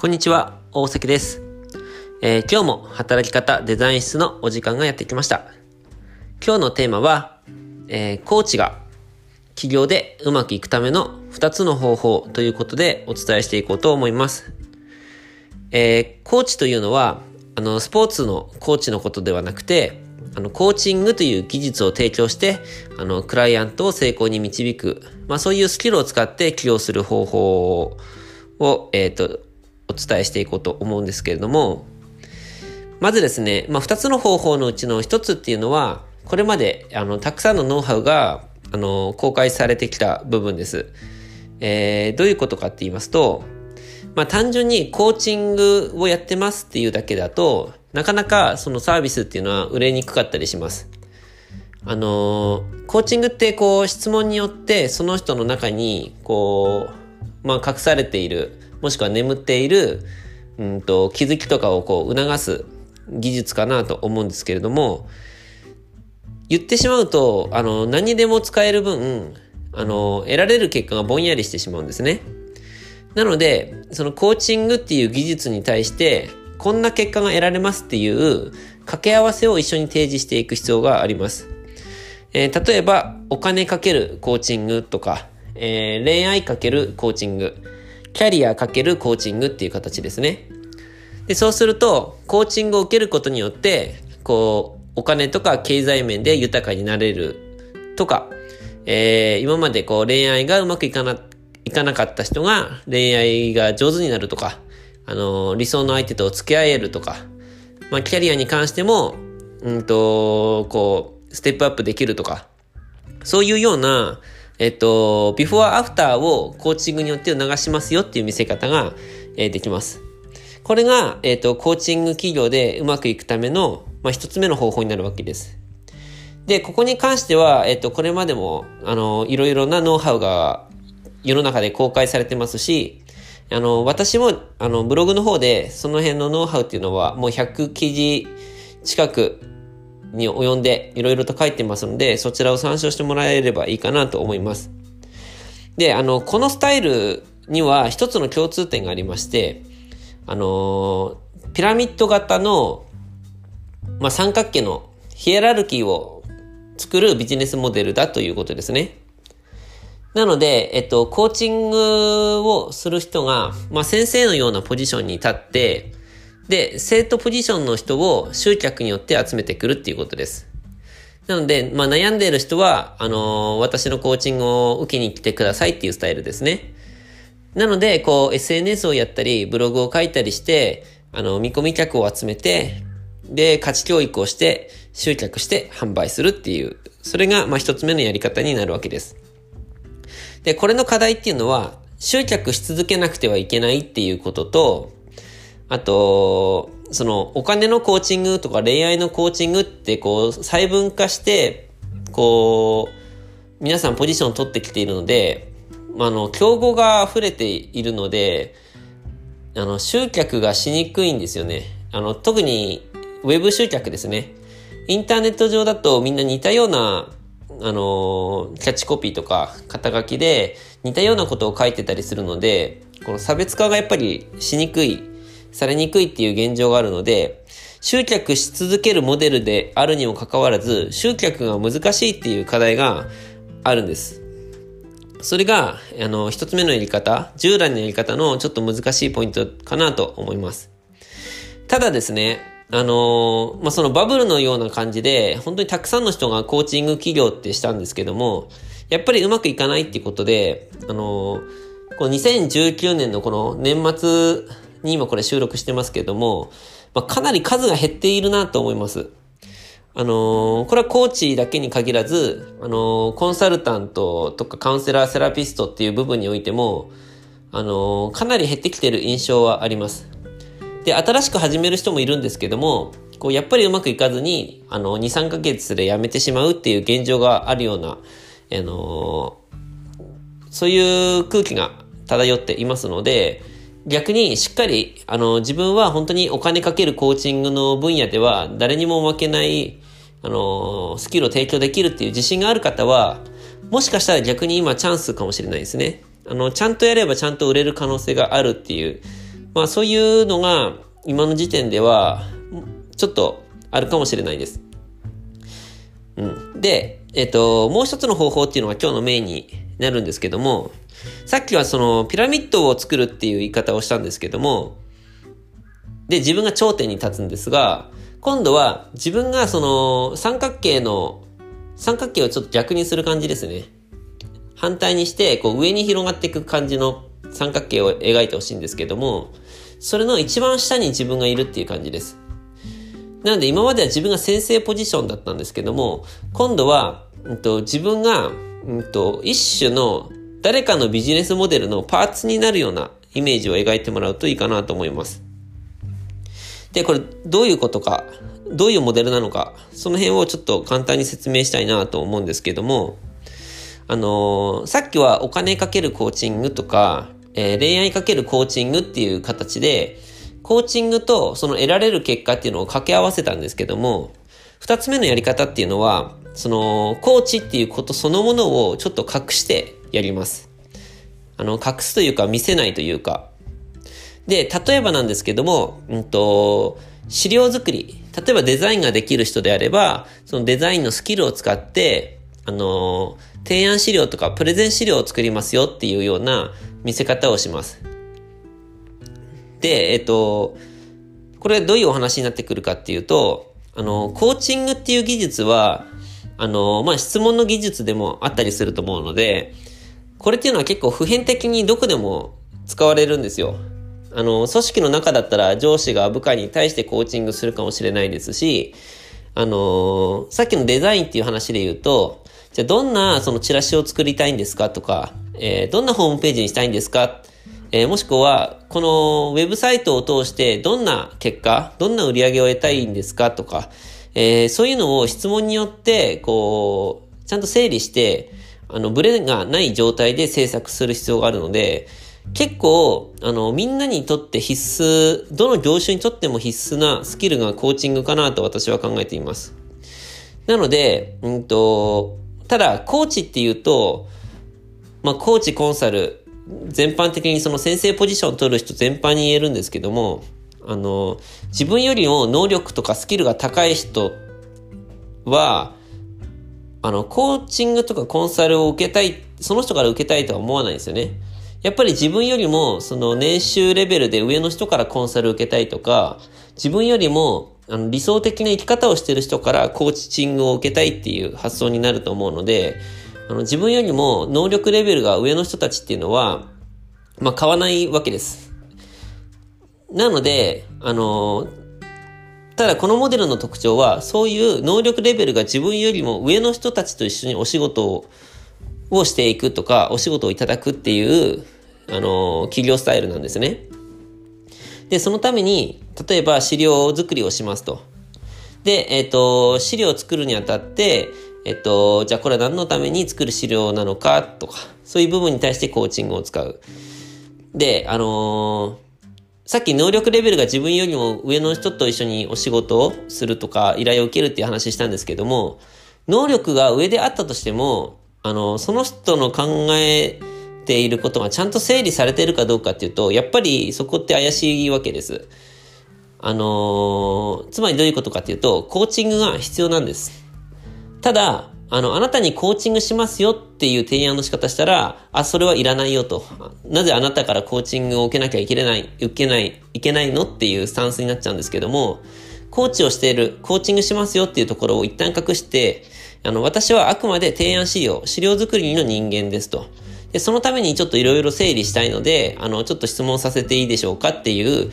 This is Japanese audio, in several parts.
こんにちは、大崎です。えー今日も働き方デザイン室のお時間がやってきました。今日のテーマは、えーコーチが企業でうまくいくための2つの方法ということでお伝えしていこうと思います。えーコーチというのは、あの、スポーツのコーチのことではなくて、あの、コーチングという技術を提供して、あの、クライアントを成功に導く、まあそういうスキルを使って起業する方法を、えっ、と、お伝えしていこうと思うんですけれども、まずですね、まあ、二つの方法のうちの一つっていうのは、これまで、あの、たくさんのノウハウが、あの、公開されてきた部分です。えー、どういうことかって言いますと、まあ、単純にコーチングをやってますっていうだけだと、なかなかそのサービスっていうのは売れにくかったりします。あのーコーチングってこう質問によってその人の中にこう、まあ、隠されている、もしくは眠っている、うんと、気づきとかをこう促す技術かなと思うんですけれども、言ってしまうと、あの、何でも使える分、あの、得られる結果がぼんやりしてしまうんですね。なので、そのコーチングっていう技術に対して、こんな結果が得られますっていう掛け合わせを一緒に提示していく必要があります。えー例えば、お金かけるコーチングとか、えー恋愛かけるコーチング、キャリアかけるコーチングっていう形ですね。で、そうすると、コーチングを受けることによって、こう、お金とか経済面で豊かになれるとか、えー今までこう恋愛がうまくいかな、いかなかった人が恋愛が上手になるとか、あのー理想の相手と付き合えるとか、まあ、キャリアに関しても、うんと、こう、ステップアップできるとか、そういうような、えっと、ビフォーアフターをコーチングによって流しますよっていう見せ方が、えーできます。これが、えっと、コーチング企業でうまくいくための、まあ、一つ目の方法になるわけです。で、ここに関しては、えっと、これまでも、あの、いろいろなノウハウが世の中で公開されてますし、あの、私も、あの、ブログの方で、その辺のノウハウっていうのは、もう100記事近くに及んで、いろいろと書いてますので、そちらを参照してもらえればいいかなと思います。で、あの、このスタイルには一つの共通点がありまして、あの、ピラミッド型の、まあ、三角形のヒエラルキーを作るビジネスモデルだということですね。なので、えっと、コーチングをする人が、まあ、先生のようなポジションに立って、で、生徒ポジションの人を集客によって集めてくるっていうことです。なので、まあ、悩んでいる人は、あのー私のコーチングを受けに来てくださいっていうスタイルですね。なので、こう、SNS をやったり、ブログを書いたりして、あの、見込み客を集めて、で、価値教育をして、集客して販売するっていう、それが、まあ、一つ目のやり方になるわけです。で、これの課題っていうのは、集客し続けなくてはいけないっていうことと、あと、その、お金のコーチングとか恋愛のコーチングって、こう、細分化して、こう、皆さんポジション取ってきているので、あの、競合が溢れているので、あの、集客がしにくいんですよね。あの、特に、ウェブ集客ですね。インターネット上だとみんな似たような、あの、キャッチコピーとか肩書きで似たようなことを書いてたりするので、この差別化がやっぱりしにくい、されにくいっていう現状があるので、集客し続けるモデルであるにもかかわらず、集客が難しいっていう課題があるんです。それが、あの、一つ目のやり方、従来のやり方のちょっと難しいポイントかなと思います。ただですね、あのまあ、そのバブルのような感じで、本当にたくさんの人がコーチング企業ってしたんですけども、やっぱりうまくいかないっていうことで、あのこの2019年のこの年末に今これ収録してますけども、まあ、かなり数が減っているなと思います。あのーこれはコーチだけに限らず、あのーコンサルタントとかカウンセラー、セラピストっていう部分においても、あのーかなり減ってきてる印象はあります。で、新しく始める人もいるんですけども、こう、やっぱりうまくいかずに、あの、2、3ヶ月で辞めてしまうっていう現状があるような、あのそういう空気が漂っていますので、逆にしっかり、あの、自分は本当にお金かけるコーチングの分野では誰にも負けない、あの、スキルを提供できるっていう自信がある方は、もしかしたら逆に今チャンスかもしれないですね。あの、ちゃんとやればちゃんと売れる可能性があるっていう、まあそういうのが今の時点ではちょっとあるかもしれないです。うん。で、えっ、と、もう一つの方法っていうのが今日のメインになるんですけども、さっきはそのピラミッドを作るっていう言い方をしたんですけども、で、自分が頂点に立つんですが、今度は自分がその三角形の、三角形をちょっと逆にする感じですね。反対にして、こう上に広がっていく感じの三角形を描いてほしいんですけども、それの一番下に自分がいるっていう感じです。なので今までは自分が先生ポジションだったんですけども、今度は、うんと、自分が、うんと、一種の誰かのビジネスモデルのパーツになるようなイメージを描いてもらうといいかなと思います。で、これどういうことか、どういうモデルなのか、その辺をちょっと簡単に説明したいなと思うんですけども、あのー、さっきはお金かけるコーチングとか、えー、恋愛かけるコーチングっていう形で、コーチングとその得られる結果っていうのを掛け合わせたんですけども、二つ目のやり方っていうのは、その、コーチっていうことそのものをちょっと隠してやります。あの、隠すというか見せないというか、で、例えばなんですけども、うんと、資料作り。例えばデザインができる人であれば、そのデザインのスキルを使って、あの、提案資料とかプレゼン資料を作りますよっていうような見せ方をします。で、えっと、これどういうお話になってくるかっていうと、あの、コーチングっていう技術は、あの、まあ、質問の技術でもあったりすると思うので、これっていうのは結構普遍的にどこでも使われるんですよ。あの、組織の中だったら上司が部下に対してコーチングするかもしれないですし、あのさっきのデザインっていう話で言うと、じゃあどんなそのチラシを作りたいんですかとか、えー、どんなホームページにしたいんですか？えー、もしくは、このウェブサイトを通してどんな結果、どんな売り上げを得たいんですかとか、え、そういうのを質問によって、こう、ちゃんと整理して、あの、ブレがない状態で制作する必要があるので、結構、あの、みんなにとって必須、どの業種にとっても必須なスキルがコーチングかなと私は考えています。なので、うんと、ただ、コーチっていうと、まあ、コーチ、コンサル、全般的にその先生ポジションを取る人全般に言えるんですけども、あの、自分よりも能力とかスキルが高い人は、あの、コーチングとかコンサルを受けたい、その人から受けたいとは思わないんですよね。やっぱり自分よりも、その年収レベルで上の人からコンサル受けたいとか、自分よりもあの理想的な生き方をしてる人からコーチングを受けたいっていう発想になると思うので、あの自分よりも能力レベルが上の人たちっていうのは、まあ、買わないわけです。なので、あの、ただこのモデルの特徴は、そういう能力レベルが自分よりも上の人たちと一緒にお仕事ををしていくとか、お仕事をいただくっていう、あの、企業スタイルなんですね。で、そのために、例えば資料作りをしますと。で、えっ、ー、と、資料を作るにあたって、えっ、と、じゃあこれは何のために作る資料なのかとか、そういう部分に対してコーチングを使う。で、あの、さっき能力レベルが自分よりも上の人と一緒にお仕事をするとか依頼を受けるっていう話したんですけども、能力が上であったとしても、あの、その人の考えていることがちゃんと整理されているかどうかっていうと、やっぱりそこって怪しいわけです。あのつまりどういうことかっていうと、コーチングが必要なんです。ただ、あの、あなたにコーチングしますよっていう提案の仕方したら、あ、それはいらないよと。なぜあなたからコーチングを受けなきゃいけない、受けない、いけないのっていうスタンスになっちゃうんですけども、コーチをしている、コーチングしますよっていうところを一旦隠して、あの、私はあくまで提案資料、資料作りの人間ですと。で、そのためにちょっといろいろ整理したいので、あの、ちょっと質問させていいでしょうかっていう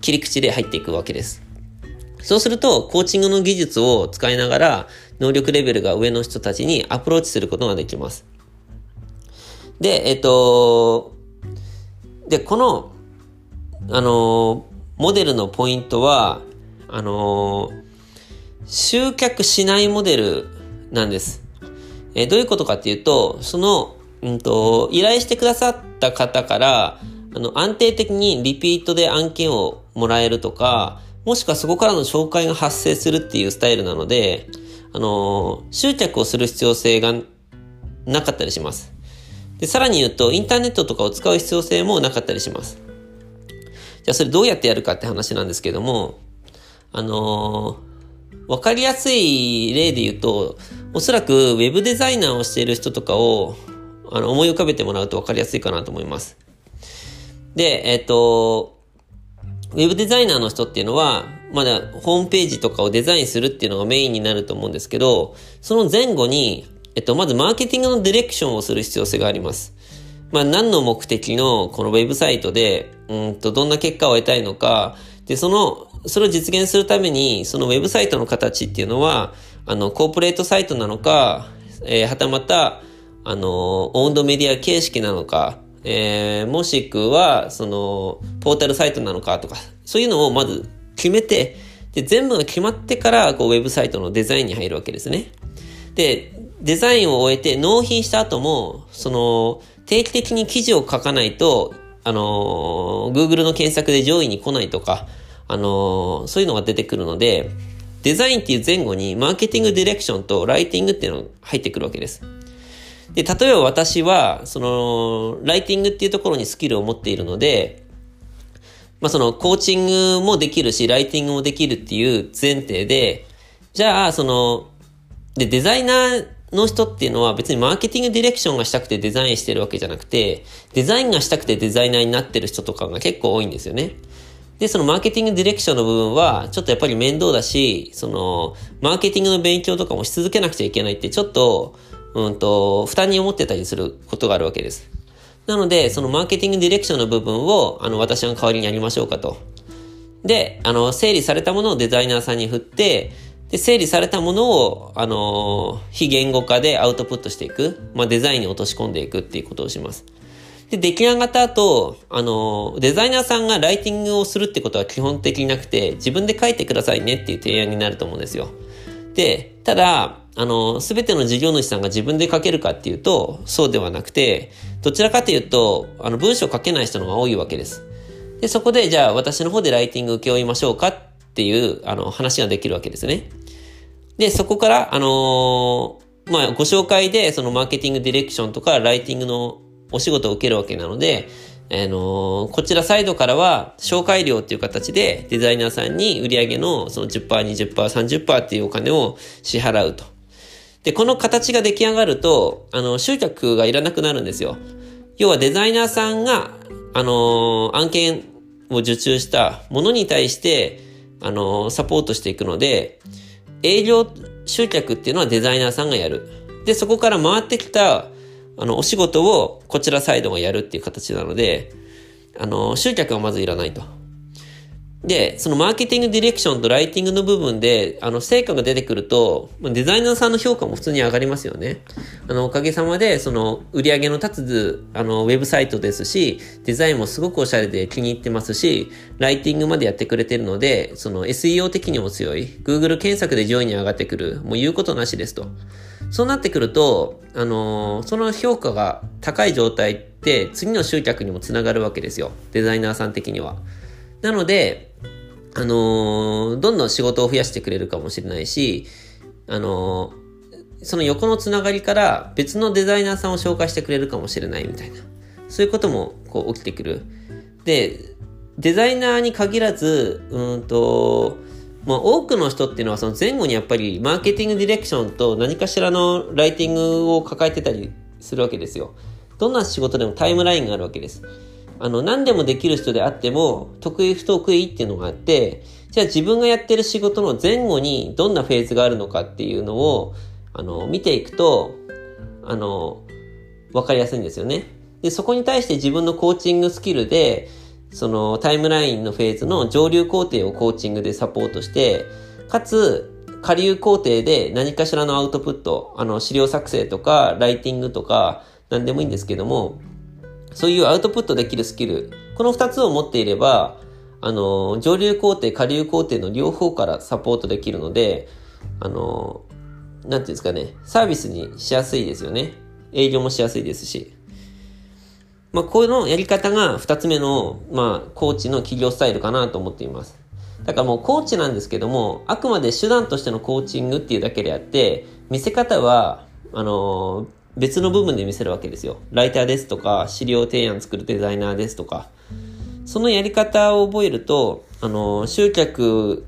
切り口で入っていくわけです。そうすると、コーチングの技術を使いながら、能力レベルが上の人たちにアプローチすることができます。で、えっと、で、この、あの、モデルのポイントは、あの、集客しないモデルなんです。え、どういうことかっていうと、その、うんと、依頼してくださった方から、あの、安定的にリピートで案件をもらえるとか、もしくはそこからの紹介が発生するっていうスタイルなので、あの集客をする必要性がなかったりします。で、さらに言うと、インターネットとかを使う必要性もなかったりします。じゃあそれどうやってやるかって話なんですけども、あのー、わかりやすい例で言うと、おそらく web デザイナーをしている人とかをあの思い浮かべてもらうとわかりやすいかなと思います。で、えっ、ー、と、ウェブデザイナーの人っていうのは、まだホームページとかをデザインするっていうのがメインになると思うんですけど、その前後に、えっと、まずマーケティングのディレクションをする必要性があります。まあ、何の目的のこのウェブサイトで、うんと、どんな結果を得たいのか、で、その、それを実現するために、そのウェブサイトの形っていうのは、あの、コーポレートサイトなのか、えー、はたまた、あの、オウンドメディア形式なのか、えー、もしくは、その、ポータルサイトなのかとか、そういうのをまず決めて、で、全部が決まってから、こう、ウェブサイトのデザインに入るわけですね。で、デザインを終えて納品した後も、その、定期的に記事を書かないと、あの、Google の検索で上位に来ないとか、あの、そういうのが出てくるので、デザインっていう前後にマーケティングディレクションとライティングっていうのが入ってくるわけです。で、例えば私は、その、ライティングっていうところにスキルを持っているので、まあその、コーチングもできるし、ライティングもできるっていう前提で、じゃあ、その、で、デザイナーの人っていうのは別にマーケティングディレクションがしたくてデザインしてるわけじゃなくて、デザインがしたくてデザイナーになってる人とかが結構多いんですよね。で、そのマーケティングディレクションの部分は、ちょっとやっぱり面倒だし、その、マーケティングの勉強とかもし続けなくちゃいけないって、ちょっと、うんと、負担に思ってたりすることがあるわけです。なので、そのマーケティングディレクションの部分を、あの、私が代わりにやりましょうかと。で、あの、整理されたものをデザイナーさんに振って、で、整理されたものを、あの、非言語化でアウトプットしていく。まあ、デザインに落とし込んでいくっていうことをします。で、出来上がった後、あの、デザイナーさんがライティングをするってことは基本的になくて、自分で書いてくださいねっていう提案になると思うんですよ。で、ただ、あの、すべての事業主さんが自分で書けるかっていうと、そうではなくて、どちらかというと、あの、文章書けない人の方が多いわけです。で、そこで、じゃあ私の方でライティング請け負いましょうかっていう、あの、話ができるわけですね。で、そこから、あのー、まあ、ご紹介で、そのマーケティングディレクションとか、ライティングのお仕事を受けるわけなので、あのー、こちらサイドからは、紹介料っていう形で、デザイナーさんに売上のその10%、20%、30%っていうお金を支払うと。で、この形が出来上がると、あの、集客がいらなくなるんですよ。要はデザイナーさんが、あのー、案件を受注したものに対して、あのー、サポートしていくので、営業集客っていうのはデザイナーさんがやる。で、そこから回ってきた、あの、お仕事をこちらサイドがやるっていう形なので、あの、集客はまずいらないと。で、そのマーケティングディレクションとライティングの部分で、あの、成果が出てくると、デザイナーさんの評価も普通に上がりますよね。あの、おかげさまで、その、売り上げの立つ、あの、ウェブサイトですし、デザインもすごくおしゃれで気に入ってますし、ライティングまでやってくれてるので、その、SEO 的にも強い。Google 検索で上位に上がってくる。もう言うことなしですと。そうなってくると、あのその評価が高い状態って、次の集客にもつながるわけですよ。デザイナーさん的には。なので、あのー、どんどん仕事を増やしてくれるかもしれないし、あのー、その横のつながりから別のデザイナーさんを紹介してくれるかもしれないみたいな。そういうこともこう起きてくる。で、デザイナーに限らず、うんと、まあ、多くの人っていうのはその前後にやっぱりマーケティングディレクションと何かしらのライティングを抱えてたりするわけですよ。どんな仕事でもタイムラインがあるわけです。あの、何でもできる人であっても、得意不得意っていうのがあって、じゃあ自分がやってる仕事の前後にどんなフェーズがあるのかっていうのを、あの、見ていくと、あの、わかりやすいんですよね。で、そこに対して自分のコーチングスキルで、そのタイムラインのフェーズの上流工程をコーチングでサポートして、かつ、下流工程で何かしらのアウトプット、あの、資料作成とか、ライティングとか、何でもいいんですけども、そういうアウトプットできるスキル、この二つを持っていれば、あの、上流工程、下流工程の両方からサポートできるので、あの、なんていうんですかね、サービスにしやすいですよね。営業もしやすいですし。まあ、このやり方が二つ目の、まあ、コーチの企業スタイルかなと思っています。だからもうコーチなんですけども、あくまで手段としてのコーチングっていうだけであって、見せ方は、あの別の部分で見せるわけですよ。ライターですとか、資料提案作るデザイナーですとか。そのやり方を覚えると、あの、集客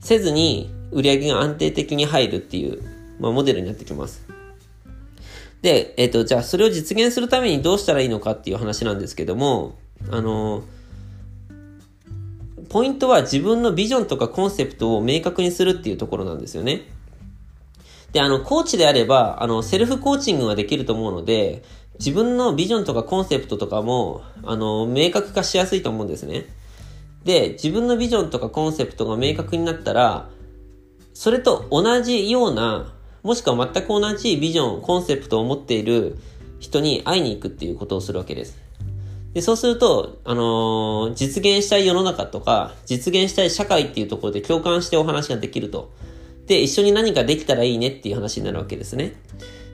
せずに売り上げが安定的に入るっていう、まあ、モデルになってきます。で、えっ、ー、と、じゃあそれを実現するためにどうしたらいいのかっていう話なんですけども、あの、ポイントは自分のビジョンとかコンセプトを明確にするっていうところなんですよね。で、あの、コーチであれば、あの、セルフコーチングができると思うので、自分のビジョンとかコンセプトとかも、あの、明確化しやすいと思うんですね。で、自分のビジョンとかコンセプトが明確になったら、それと同じようなもしくは全く同じビジョン、コンセプトを持っている人に会いに行くっていうことをするわけです。で、そうすると、あのー、実現したい世の中とか、実現したい社会っていうところで共感してお話ができると。で、一緒に何かできたらいいねっていう話になるわけですね。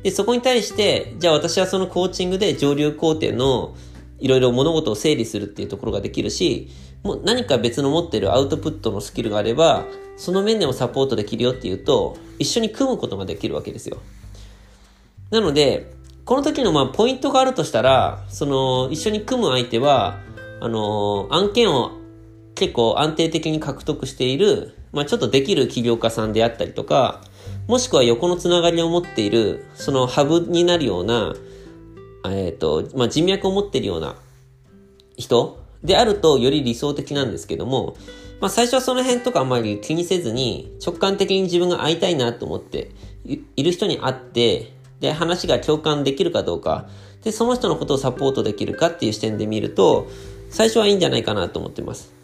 で、そこに対して、じゃあ私はそのコーチングで上流工程のいろいろ物事を整理するっていうところができるし、もう何か別の持ってるアウトプットのスキルがあれば、その面でもサポートできるよっていうと、一緒に組むことができるわけですよ。なので、この時のまあポイントがあるとしたら、その一緒に組む相手は、あの案件を結構安定的に獲得している、まあちょっとできる起業家さんであったりとか、もしくは横のつながりを持っている、そのハブになるような、えっ、ー、と、まあ人脈を持っているような人であるとより理想的なんですけども、まあ最初はその辺とかあまり気にせずに直感的に自分が会いたいなと思っている人に会って、で話が共感できるかどうか、でその人のことをサポートできるかっていう視点で見ると、最初はいいんじゃないかなと思ってます。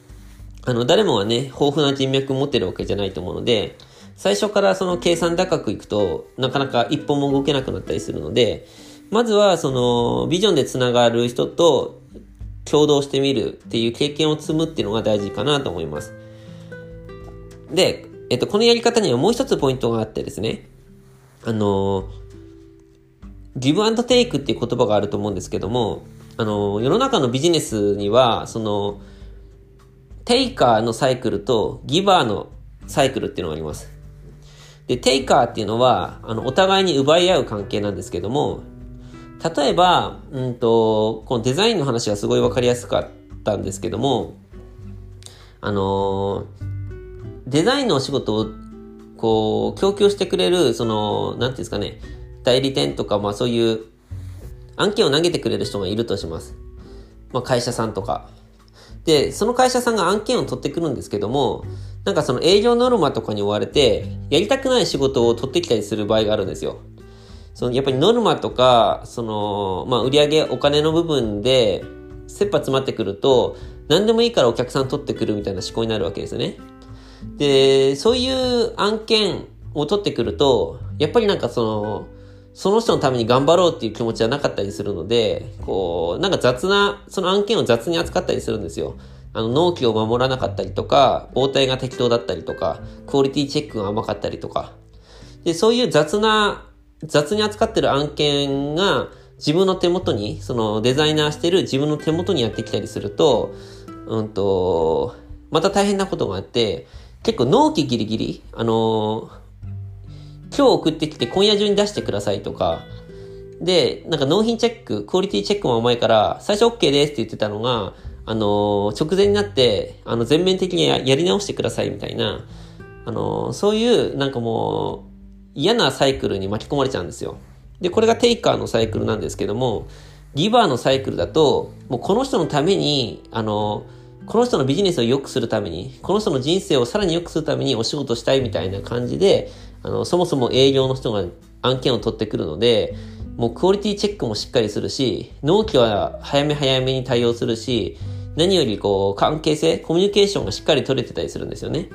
あの、誰もはね、豊富な人脈を持ってるわけじゃないと思うので、最初からその計算高くいくとなかなか一歩も動けなくなったりするので、まずはそのビジョンでつながる人と共同してみるっていう経験を積むっていうのが大事かなと思います。で、えっと、このやり方にはもう一つポイントがあってですね、あの、ギブアンドテイクっていう言葉があると思うんですけども、あの、世の中のビジネスには、その、テイカーのサイクルとギバーのサイクルっていうのがあります。で、テイカーっていうのは、あの、お互いに奪い合う関係なんですけども、例えば、うんと、このデザインの話がすごいわかりやすかったんですけども、あのデザインのお仕事を、こう、供給してくれる、その、なんていうんですかね、代理店とか、まあそういう案件を投げてくれる人がいるとします。まあ会社さんとか。で、その会社さんが案件を取ってくるんですけども、なんかその営業ノルマとかに追われて、やりたくない仕事を取ってきたりする場合があるんですよ。そのやっぱりノルマとか、その、まあ、売上お金の部分で、切羽詰まってくると、何でもいいからお客さん取ってくるみたいな思考になるわけですよね。で、そういう案件を取ってくると、やっぱりなんかその、その人のために頑張ろうっていう気持ちはなかったりするので、こう、なんか雑な、その案件を雑に扱ったりするんですよ。あの、納期を守らなかったりとか、応対が適当だったりとか、クオリティチェックが甘かったりとか。で、そういう雑な雑に扱ってる案件が自分の手元に、そのデザイナーしてる自分の手元にやってきたりすると、うんと、また大変なことがあって、結構納期ギリギリ、あの今日送ってきて今夜中に出してくださいとか、で、なんか納品チェック、クオリティチェックも甘いから、最初 OK ですって言ってたのが、あの直前になって、あの、全面的にやり直してくださいみたいな、あのそういう、なんかもう、嫌なサイクルに巻き込まれちゃうんですよ。で、これがテイカーのサイクルなんですけども、ギバーのサイクルだと、もうこの人のために、あの、この人のビジネスを良くするために、この人の人生をさらに良くするためにお仕事したいみたいな感じで、あの、そもそも営業の人が案件を取ってくるので、もうクオリティチェックもしっかりするし、納期は早め早めに対応するし、何よりこう、関係性、コミュニケーションがしっかり取れてたりするんですよね。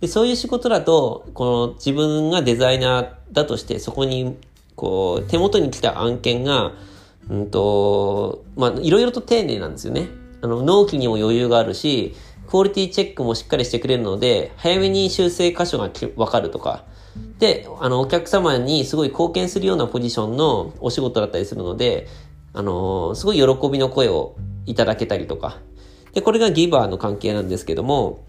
で、そういう仕事だと、この自分がデザイナーだとして、そこに、こう、手元に来た案件が、うんと、まあ、いろいろと丁寧なんですよね。あの、納期にも余裕があるし、クオリティチェックもしっかりしてくれるので、早めに修正箇所がわかるとか、で、あの、お客様にすごい貢献するようなポジションのお仕事だったりするので、あのすごい喜びの声をいただけたりとか。で、これがギバーの関係なんですけども、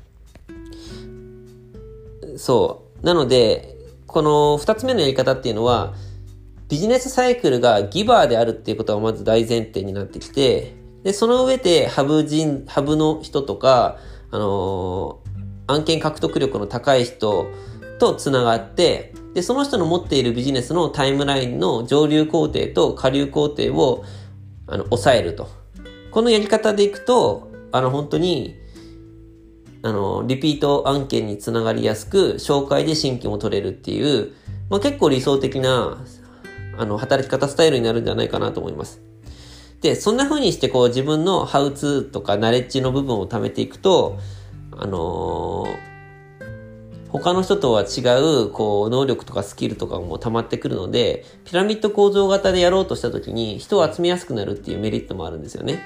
そう。なので、この二つ目のやり方っていうのは、ビジネスサイクルがギバーであるっていうことがまず大前提になってきて、で、その上で、ハブ人、ハブの人とか、あのー、案件獲得力の高い人と繋がって、で、その人の持っているビジネスのタイムラインの上流工程と下流工程を、あの、抑えると。このやり方でいくと、あの、本当に、あの、リピート案件につながりやすく、紹介で新規も取れるっていう、まあ、結構理想的な、あの、働き方スタイルになるんじゃないかなと思います。で、そんな風にしてこう自分のハウツーとかナレッジの部分を貯めていくと、あのー、他の人とは違う、こう、能力とかスキルとかも溜まってくるので、ピラミッド構造型でやろうとした時に人を集めやすくなるっていうメリットもあるんですよね。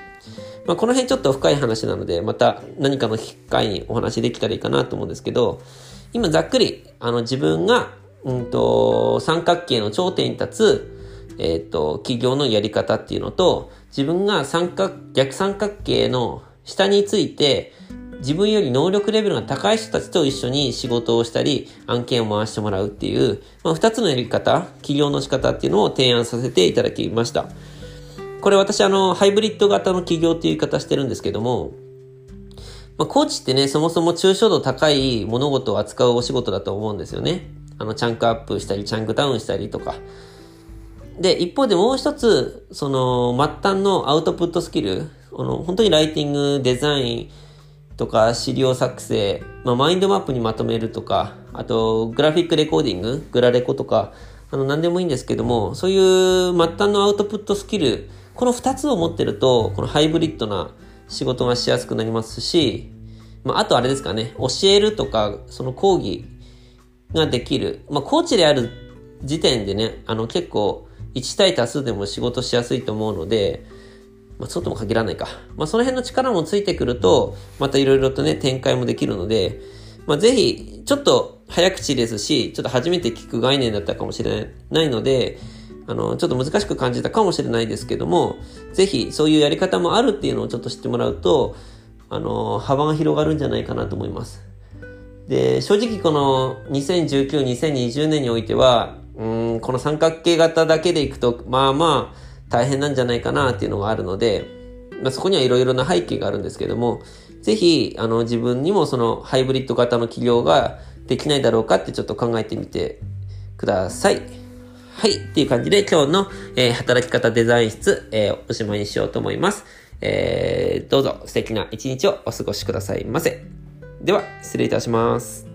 まあ、この辺ちょっと深い話なので、また何かの機会にお話できたらいいかなと思うんですけど、今ざっくり、あの自分が、うんと、三角形の頂点に立つ、えっ、ー、と、企業のやり方っていうのと、自分が三角、逆三角形の下について、自分より能力レベルが高い人たちと一緒に仕事をしたり、案件を回してもらうっていう、まあ、二つのやり方、企業の仕方っていうのを提案させていただきました。これ私あの、ハイブリッド型の企業っていう言い方してるんですけども、まあ、コーチってね、そもそも抽象度高い物事を扱うお仕事だと思うんですよね。あの、チャンクアップしたり、チャンクダウンしたりとか。で、一方でもう一つ、その、末端のアウトプットスキル、あの、本当にライティング、デザインとか、資料作成、まあ、マインドマップにまとめるとか、あと、グラフィックレコーディング、グラレコとか、あの、何でもいいんですけども、そういう末端のアウトプットスキル、この2つを持ってると、このハイブリッドな仕事がしやすくなりますし、まあ、あとあれですかね、教えるとか、その講義ができる。まあ、コーチである時点でね、あの結構1対多数でも仕事しやすいと思うので、まあ、そうとも限らないか。まあ、その辺の力もついてくると、またいろいろとね、展開もできるので、まあ、ぜひ、ちょっと早口ですし、ちょっと初めて聞く概念だったかもしれないので、あの、ちょっと難しく感じたかもしれないですけども、ぜひそういうやり方もあるっていうのをちょっと知ってもらうと、あの、幅が広がるんじゃないかなと思います。で、正直この2019、2020年においては、うん、この三角形型だけでいくと、まあまあ大変なんじゃないかなっていうのがあるので、まあ、そこにはいろいろな背景があるんですけども、ぜひ、あの、自分にもそのハイブリッド型の企業ができないだろうかってちょっと考えてみてください。はい。っていう感じで今日の、えー、働き方デザイン室、えー、おしまいにしようと思います。えー、どうぞ素敵な一日をお過ごしくださいませ。では、失礼いたします。